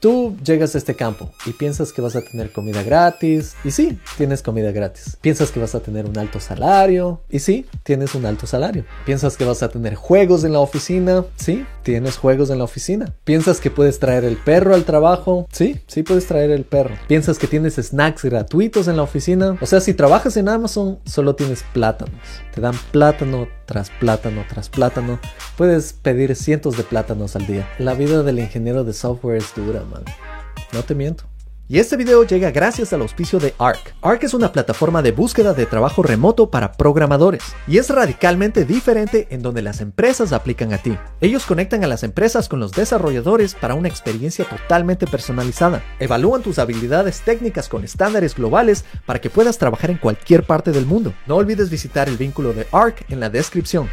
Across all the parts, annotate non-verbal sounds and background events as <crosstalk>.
Tú llegas a este campo y piensas que vas a tener comida gratis. Y sí, tienes comida gratis. Piensas que vas a tener un alto salario. Y sí, tienes un alto salario. Piensas que vas a tener juegos en la oficina. Sí, tienes juegos en la oficina. Piensas que puedes traer el perro al trabajo. Sí, sí puedes traer el perro. Piensas que tienes snacks gratuitos en la oficina. O sea, si trabajas en Amazon, solo tienes plátanos. Te dan plátano tras plátano tras plátano. Puedes pedir cientos de plátanos al día. La vida del ingeniero de software es dura, No te miento. Y este video llega gracias al auspicio de ARC. ARC es una plataforma de búsqueda de trabajo remoto para programadores y es radicalmente diferente en donde las empresas aplican a ti. Ellos conectan a las empresas con los desarrolladores para una experiencia totalmente personalizada. Evalúan tus habilidades técnicas con estándares globales para que puedas trabajar en cualquier parte del mundo. No olvides visitar el vínculo de ARC en la descripción.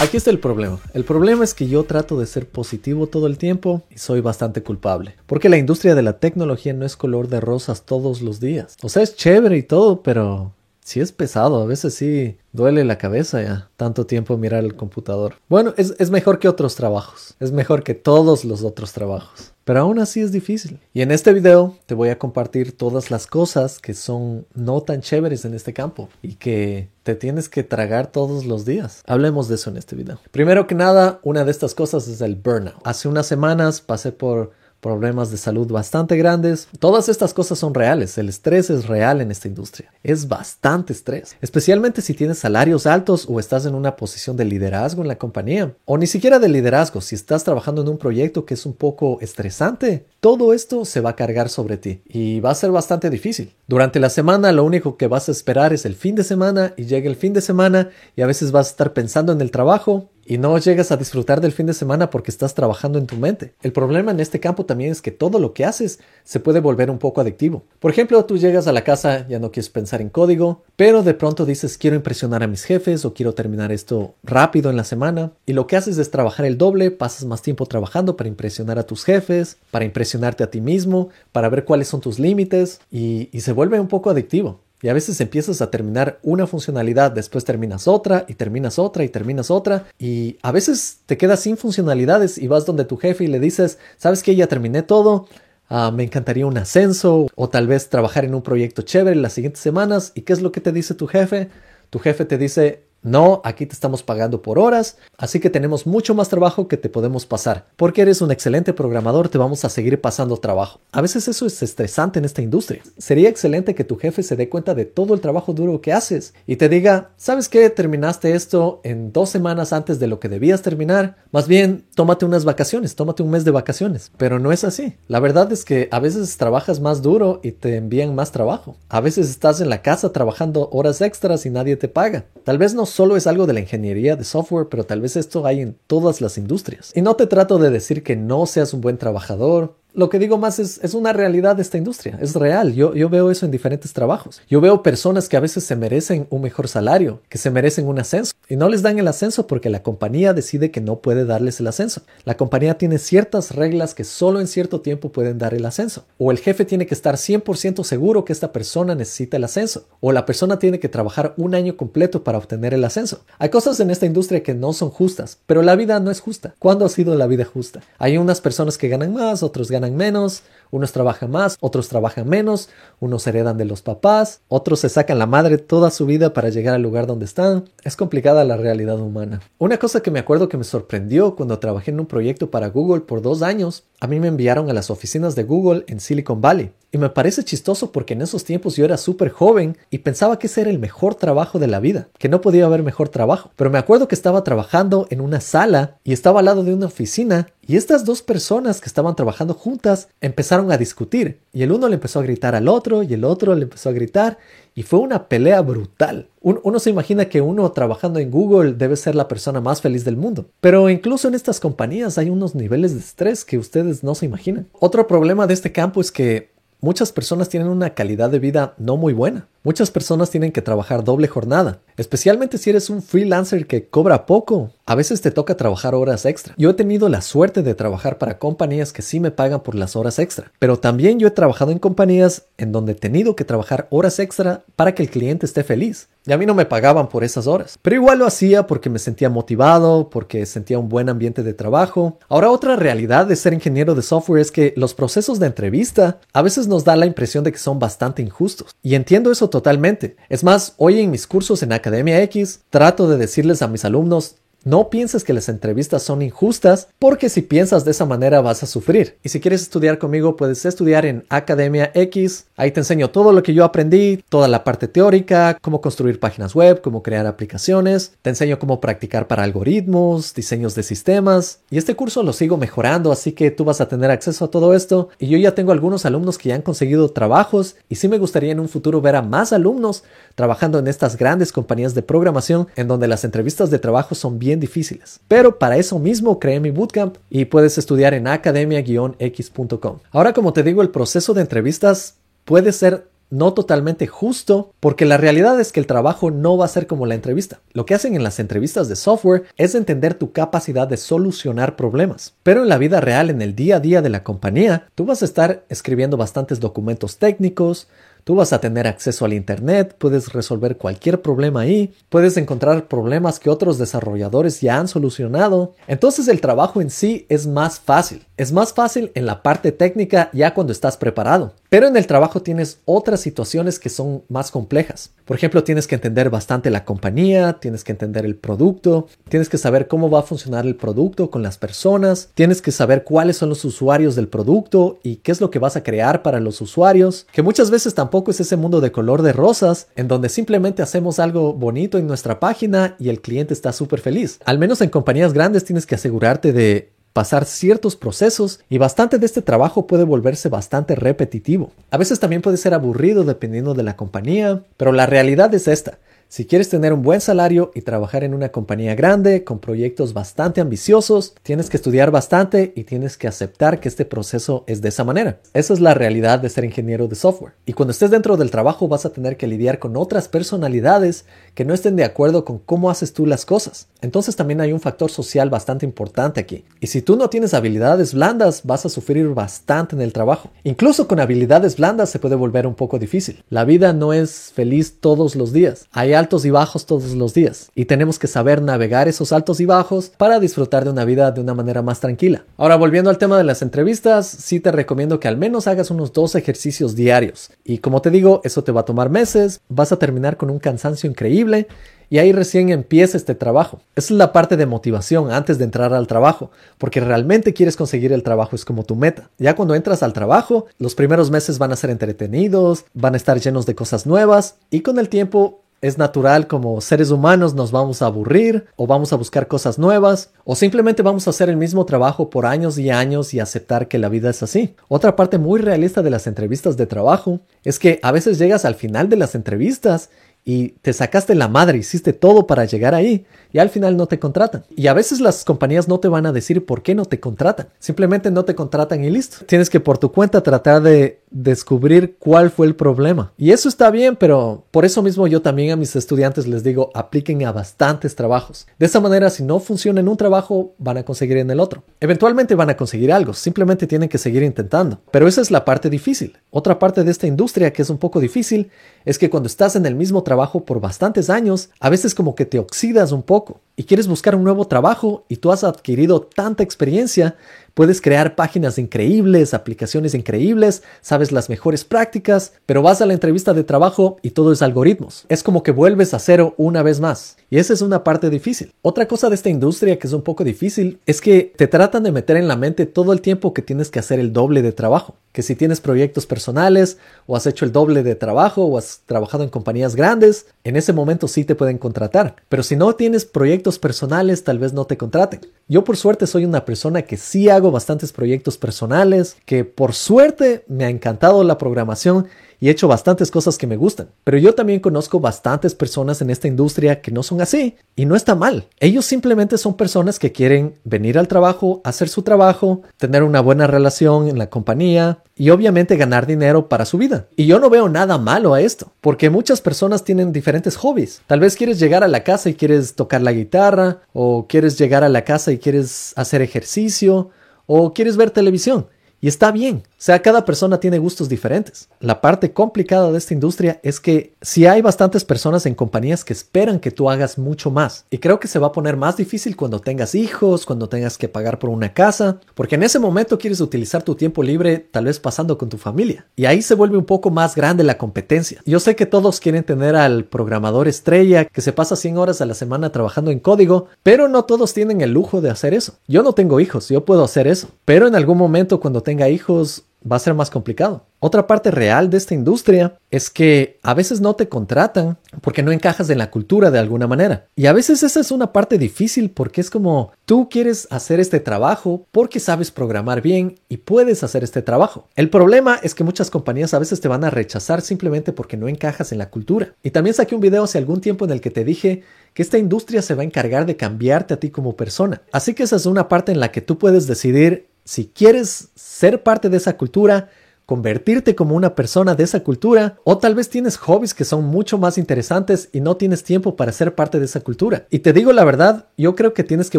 Aquí está el problema. El problema es que yo trato de ser positivo todo el tiempo y soy bastante culpable. Porque la industria de la tecnología no es color de rosas todos los días. O sea, es chévere y todo, pero sí es pesado. A veces sí duele la cabeza ya. Tanto tiempo mirar el computador. Bueno, es, es mejor que otros trabajos. Es mejor que todos los otros trabajos pero aún así es difícil. Y en este video te voy a compartir todas las cosas que son no tan chéveres en este campo y que te tienes que tragar todos los días. Hablemos de eso en este video. Primero que nada, una de estas cosas es el burnout. Hace unas semanas pasé por problemas de salud bastante grandes. Todas estas cosas son reales. El estrés es real en esta industria. Es bastante estrés. Especialmente si tienes salarios altos o estás en una posición de liderazgo en la compañía. O ni siquiera de liderazgo. Si estás trabajando en un proyecto que es un poco estresante. Todo esto se va a cargar sobre ti y va a ser bastante difícil. Durante la semana lo único que vas a esperar es el fin de semana y llega el fin de semana y a veces vas a estar pensando en el trabajo y no llegas a disfrutar del fin de semana porque estás trabajando en tu mente. El problema en este campo también es que todo lo que haces se puede volver un poco adictivo. Por ejemplo, tú llegas a la casa, ya no quieres pensar en código, pero de pronto dices quiero impresionar a mis jefes o quiero terminar esto rápido en la semana y lo que haces es trabajar el doble, pasas más tiempo trabajando para impresionar a tus jefes, para impresionarte a ti mismo, para ver cuáles son tus límites y, y se vuelve un poco adictivo. Y a veces empiezas a terminar una funcionalidad, después terminas otra y terminas otra y terminas otra. Y a veces te quedas sin funcionalidades y vas donde tu jefe y le dices, sabes que ya terminé todo, ah, me encantaría un ascenso o tal vez trabajar en un proyecto chévere las siguientes semanas. ¿Y qué es lo que te dice tu jefe? Tu jefe te dice, no, aquí te estamos pagando por horas, así que tenemos mucho más trabajo que te podemos pasar. Porque eres un excelente programador, te vamos a seguir pasando trabajo. A veces eso es estresante en esta industria. Sería excelente que tu jefe se dé cuenta de todo el trabajo duro que haces y te diga, ¿sabes qué? Terminaste esto en dos semanas antes de lo que debías terminar. Más bien, tómate unas vacaciones, tómate un mes de vacaciones. Pero no es así. La verdad es que a veces trabajas más duro y te envían más trabajo. A veces estás en la casa trabajando horas extras y nadie te paga. Tal vez no solo es algo de la ingeniería de software, pero tal vez esto hay en todas las industrias. Y no te trato de decir que no seas un buen trabajador lo que digo más es, es una realidad de esta industria, es real. Yo, yo veo eso en diferentes trabajos. Yo veo personas que a veces se merecen un mejor salario, que se merecen un ascenso y no les dan el ascenso porque la compañía decide que no puede darles el ascenso. La compañía tiene ciertas reglas que solo en cierto tiempo pueden dar el ascenso. O el jefe tiene que estar 100% seguro que esta persona necesita el ascenso. O la persona tiene que trabajar un año completo para obtener el ascenso. Hay cosas en esta industria que no son justas, pero la vida no es justa. ¿Cuándo ha sido la vida justa? Hay unas personas que ganan más, otros ganan menos, unos trabajan más, otros trabajan menos, unos heredan de los papás, otros se sacan la madre toda su vida para llegar al lugar donde están. Es complicada la realidad humana. Una cosa que me acuerdo que me sorprendió cuando trabajé en un proyecto para Google por dos años, a mí me enviaron a las oficinas de Google en Silicon Valley. Y me parece chistoso porque en esos tiempos yo era súper joven y pensaba que ese era el mejor trabajo de la vida, que no podía haber mejor trabajo. Pero me acuerdo que estaba trabajando en una sala y estaba al lado de una oficina y estas dos personas que estaban trabajando juntas empezaron a discutir y el uno le empezó a gritar al otro y el otro le empezó a gritar y fue una pelea brutal. Uno se imagina que uno trabajando en Google debe ser la persona más feliz del mundo, pero incluso en estas compañías hay unos niveles de estrés que ustedes no se imaginan. Otro problema de este campo es que muchas personas tienen una calidad de vida no muy buena. Muchas personas tienen que trabajar doble jornada, especialmente si eres un freelancer que cobra poco. A veces te toca trabajar horas extra. Yo he tenido la suerte de trabajar para compañías que sí me pagan por las horas extra, pero también yo he trabajado en compañías en donde he tenido que trabajar horas extra para que el cliente esté feliz. Y a mí no me pagaban por esas horas. Pero igual lo hacía porque me sentía motivado, porque sentía un buen ambiente de trabajo. Ahora otra realidad de ser ingeniero de software es que los procesos de entrevista a veces nos da la impresión de que son bastante injustos. Y entiendo eso totalmente. Es más, hoy en mis cursos en Academia X trato de decirles a mis alumnos, no pienses que las entrevistas son injustas, porque si piensas de esa manera vas a sufrir. Y si quieres estudiar conmigo, puedes estudiar en Academia X. Ahí te enseño todo lo que yo aprendí, toda la parte teórica, cómo construir páginas web, cómo crear aplicaciones. Te enseño cómo practicar para algoritmos, diseños de sistemas. Y este curso lo sigo mejorando, así que tú vas a tener acceso a todo esto. Y yo ya tengo algunos alumnos que ya han conseguido trabajos y sí me gustaría en un futuro ver a más alumnos trabajando en estas grandes compañías de programación en donde las entrevistas de trabajo son bien difíciles. Pero para eso mismo creé mi bootcamp y puedes estudiar en academia-x.com. Ahora, como te digo, el proceso de entrevistas puede ser no totalmente justo, porque la realidad es que el trabajo no va a ser como la entrevista. Lo que hacen en las entrevistas de software es entender tu capacidad de solucionar problemas. Pero en la vida real, en el día a día de la compañía, tú vas a estar escribiendo bastantes documentos técnicos, Tú vas a tener acceso al Internet, puedes resolver cualquier problema ahí, puedes encontrar problemas que otros desarrolladores ya han solucionado. Entonces el trabajo en sí es más fácil. Es más fácil en la parte técnica ya cuando estás preparado. Pero en el trabajo tienes otras situaciones que son más complejas. Por ejemplo, tienes que entender bastante la compañía, tienes que entender el producto, tienes que saber cómo va a funcionar el producto con las personas, tienes que saber cuáles son los usuarios del producto y qué es lo que vas a crear para los usuarios, que muchas veces tampoco es ese mundo de color de rosas en donde simplemente hacemos algo bonito en nuestra página y el cliente está súper feliz. Al menos en compañías grandes tienes que asegurarte de pasar ciertos procesos y bastante de este trabajo puede volverse bastante repetitivo. A veces también puede ser aburrido dependiendo de la compañía, pero la realidad es esta. Si quieres tener un buen salario y trabajar en una compañía grande con proyectos bastante ambiciosos, tienes que estudiar bastante y tienes que aceptar que este proceso es de esa manera. Esa es la realidad de ser ingeniero de software. Y cuando estés dentro del trabajo vas a tener que lidiar con otras personalidades que no estén de acuerdo con cómo haces tú las cosas. Entonces también hay un factor social bastante importante aquí. Y si tú no tienes habilidades blandas, vas a sufrir bastante en el trabajo. Incluso con habilidades blandas se puede volver un poco difícil. La vida no es feliz todos los días. Hay altos y bajos todos los días y tenemos que saber navegar esos altos y bajos para disfrutar de una vida de una manera más tranquila. Ahora volviendo al tema de las entrevistas, sí te recomiendo que al menos hagas unos dos ejercicios diarios y como te digo, eso te va a tomar meses, vas a terminar con un cansancio increíble y ahí recién empieza este trabajo. Esa es la parte de motivación antes de entrar al trabajo, porque realmente quieres conseguir el trabajo, es como tu meta. Ya cuando entras al trabajo, los primeros meses van a ser entretenidos, van a estar llenos de cosas nuevas y con el tiempo es natural como seres humanos nos vamos a aburrir o vamos a buscar cosas nuevas o simplemente vamos a hacer el mismo trabajo por años y años y aceptar que la vida es así. Otra parte muy realista de las entrevistas de trabajo es que a veces llegas al final de las entrevistas y te sacaste la madre, hiciste todo para llegar ahí y al final no te contratan. Y a veces las compañías no te van a decir por qué no te contratan. Simplemente no te contratan y listo. Tienes que por tu cuenta tratar de descubrir cuál fue el problema. Y eso está bien, pero por eso mismo yo también a mis estudiantes les digo, apliquen a bastantes trabajos. De esa manera, si no funciona en un trabajo, van a conseguir en el otro. Eventualmente van a conseguir algo, simplemente tienen que seguir intentando. Pero esa es la parte difícil. Otra parte de esta industria que es un poco difícil es que cuando estás en el mismo trabajo por bastantes años, a veces como que te oxidas un poco y quieres buscar un nuevo trabajo y tú has adquirido tanta experiencia Puedes crear páginas increíbles, aplicaciones increíbles, sabes las mejores prácticas, pero vas a la entrevista de trabajo y todo es algoritmos. Es como que vuelves a cero una vez más. Y esa es una parte difícil. Otra cosa de esta industria que es un poco difícil es que te tratan de meter en la mente todo el tiempo que tienes que hacer el doble de trabajo. Que si tienes proyectos personales o has hecho el doble de trabajo o has trabajado en compañías grandes, en ese momento sí te pueden contratar. Pero si no tienes proyectos personales, tal vez no te contraten. Yo por suerte soy una persona que sí hago bastantes proyectos personales, que por suerte me ha encantado la programación y he hecho bastantes cosas que me gustan. Pero yo también conozco bastantes personas en esta industria que no son así y no está mal. Ellos simplemente son personas que quieren venir al trabajo, hacer su trabajo, tener una buena relación en la compañía y obviamente ganar dinero para su vida. Y yo no veo nada malo a esto, porque muchas personas tienen diferentes hobbies. Tal vez quieres llegar a la casa y quieres tocar la guitarra, o quieres llegar a la casa y quieres hacer ejercicio, o quieres ver televisión. Y está bien, o sea, cada persona tiene gustos diferentes. La parte complicada de esta industria es que si hay bastantes personas en compañías que esperan que tú hagas mucho más. Y creo que se va a poner más difícil cuando tengas hijos, cuando tengas que pagar por una casa, porque en ese momento quieres utilizar tu tiempo libre tal vez pasando con tu familia. Y ahí se vuelve un poco más grande la competencia. Yo sé que todos quieren tener al programador estrella que se pasa 100 horas a la semana trabajando en código, pero no todos tienen el lujo de hacer eso. Yo no tengo hijos, yo puedo hacer eso. Pero en algún momento cuando tenga hijos, va a ser más complicado. Otra parte real de esta industria es que a veces no te contratan porque no encajas en la cultura de alguna manera. Y a veces esa es una parte difícil porque es como tú quieres hacer este trabajo porque sabes programar bien y puedes hacer este trabajo. El problema es que muchas compañías a veces te van a rechazar simplemente porque no encajas en la cultura. Y también saqué un video hace algún tiempo en el que te dije que esta industria se va a encargar de cambiarte a ti como persona. Así que esa es una parte en la que tú puedes decidir si quieres ser parte de esa cultura, convertirte como una persona de esa cultura o tal vez tienes hobbies que son mucho más interesantes y no tienes tiempo para ser parte de esa cultura. Y te digo la verdad, yo creo que tienes que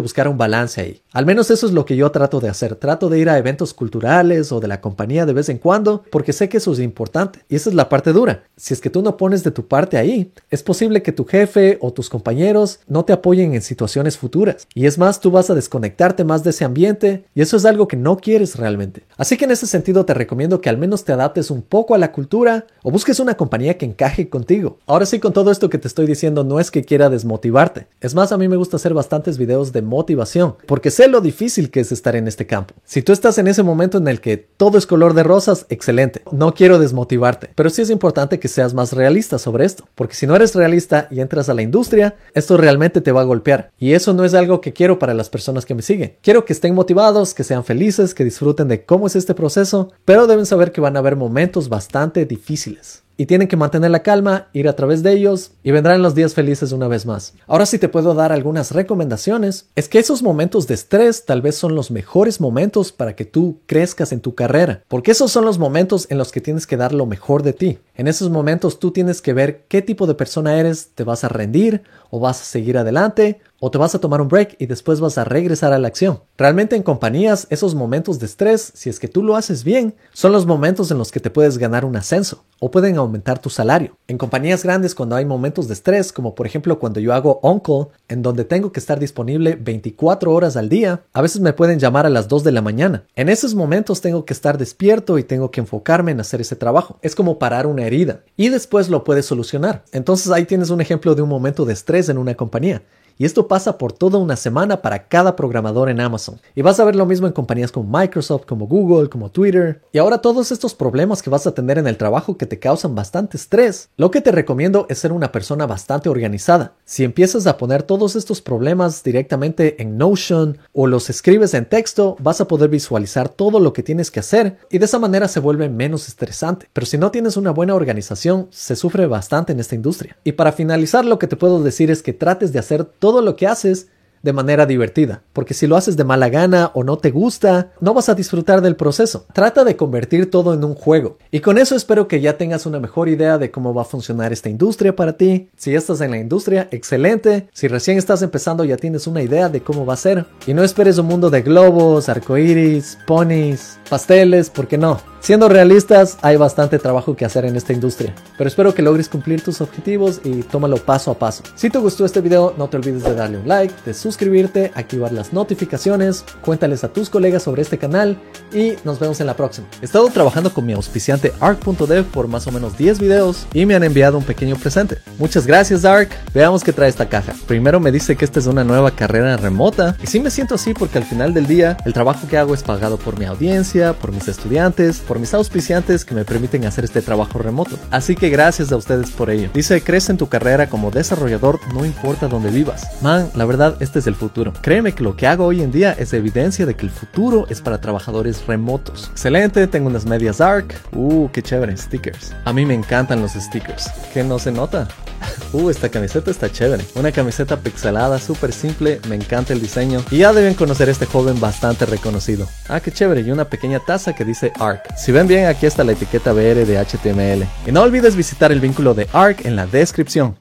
buscar un balance ahí. Al menos eso es lo que yo trato de hacer. Trato de ir a eventos culturales o de la compañía de vez en cuando porque sé que eso es importante. Y esa es la parte dura. Si es que tú no pones de tu parte ahí, es posible que tu jefe o tus compañeros no te apoyen en situaciones futuras. Y es más, tú vas a desconectarte más de ese ambiente y eso es algo que no quieres realmente. Así que en ese sentido te recomiendo que al menos te adaptes un poco a la cultura o busques una compañía que encaje contigo. Ahora sí, con todo esto que te estoy diciendo, no es que quiera desmotivarte. Es más, a mí me gusta hacer bastantes videos de motivación, porque sé lo difícil que es estar en este campo. Si tú estás en ese momento en el que todo es color de rosas, excelente. No quiero desmotivarte, pero sí es importante que seas más realista sobre esto, porque si no eres realista y entras a la industria, esto realmente te va a golpear. Y eso no es algo que quiero para las personas que me siguen. Quiero que estén motivados, que sean felices, que disfruten de cómo es este proceso, pero deben saber que van a haber momentos bastante difíciles y tienen que mantener la calma, ir a través de ellos y vendrán los días felices una vez más. Ahora sí te puedo dar algunas recomendaciones. Es que esos momentos de estrés tal vez son los mejores momentos para que tú crezcas en tu carrera, porque esos son los momentos en los que tienes que dar lo mejor de ti. En esos momentos tú tienes que ver qué tipo de persona eres, te vas a rendir o vas a seguir adelante o te vas a tomar un break y después vas a regresar a la acción. Realmente en compañías, esos momentos de estrés, si es que tú lo haces bien, son los momentos en los que te puedes ganar un ascenso o pueden aumentar tu salario. En compañías grandes, cuando hay momentos de estrés, como por ejemplo cuando yo hago on-call, en donde tengo que estar disponible 24 horas al día, a veces me pueden llamar a las 2 de la mañana. En esos momentos tengo que estar despierto y tengo que enfocarme en hacer ese trabajo. Es como parar una herida y después lo puedes solucionar. Entonces ahí tienes un ejemplo de un momento de estrés en una compañía. Y esto pasa por toda una semana para cada programador en Amazon. Y vas a ver lo mismo en compañías como Microsoft, como Google, como Twitter. Y ahora todos estos problemas que vas a tener en el trabajo que te causan bastante estrés, lo que te recomiendo es ser una persona bastante organizada. Si empiezas a poner todos estos problemas directamente en Notion o los escribes en texto, vas a poder visualizar todo lo que tienes que hacer y de esa manera se vuelve menos estresante. Pero si no tienes una buena organización, se sufre bastante en esta industria. Y para finalizar, lo que te puedo decir es que trates de hacer todo lo que haces de manera divertida, porque si lo haces de mala gana o no te gusta, no vas a disfrutar del proceso. Trata de convertir todo en un juego. Y con eso espero que ya tengas una mejor idea de cómo va a funcionar esta industria para ti. Si estás en la industria, excelente. Si recién estás empezando, ya tienes una idea de cómo va a ser. Y no esperes un mundo de globos, arcoíris, ponis, pasteles, porque no. Siendo realistas, hay bastante trabajo que hacer en esta industria, pero espero que logres cumplir tus objetivos y tómalo paso a paso. Si te gustó este video, no te olvides de darle un like, de suscribirte, activar las notificaciones, cuéntales a tus colegas sobre este canal y nos vemos en la próxima. He estado trabajando con mi auspiciante Arc.dev por más o menos 10 videos y me han enviado un pequeño presente. Muchas gracias Arc. Veamos qué trae esta caja. Primero me dice que esta es una nueva carrera remota y sí me siento así porque al final del día el trabajo que hago es pagado por mi audiencia, por mis estudiantes, por mis auspiciantes que me permiten hacer este trabajo remoto. Así que gracias a ustedes por ello. Dice, crece en tu carrera como desarrollador, no importa dónde vivas. Man, la verdad, este es el futuro. Créeme que lo que hago hoy en día es evidencia de que el futuro es para trabajadores remotos. Excelente, tengo unas medias ARC. Uh, qué chévere, stickers. A mí me encantan los stickers. ¿Qué no se nota? <laughs> Uh, esta camiseta está chévere. Una camiseta pixelada, súper simple, me encanta el diseño. Y ya deben conocer este joven bastante reconocido. Ah, qué chévere, y una pequeña taza que dice ARC. Si ven bien, aquí está la etiqueta BR de HTML. Y no olvides visitar el vínculo de ARC en la descripción.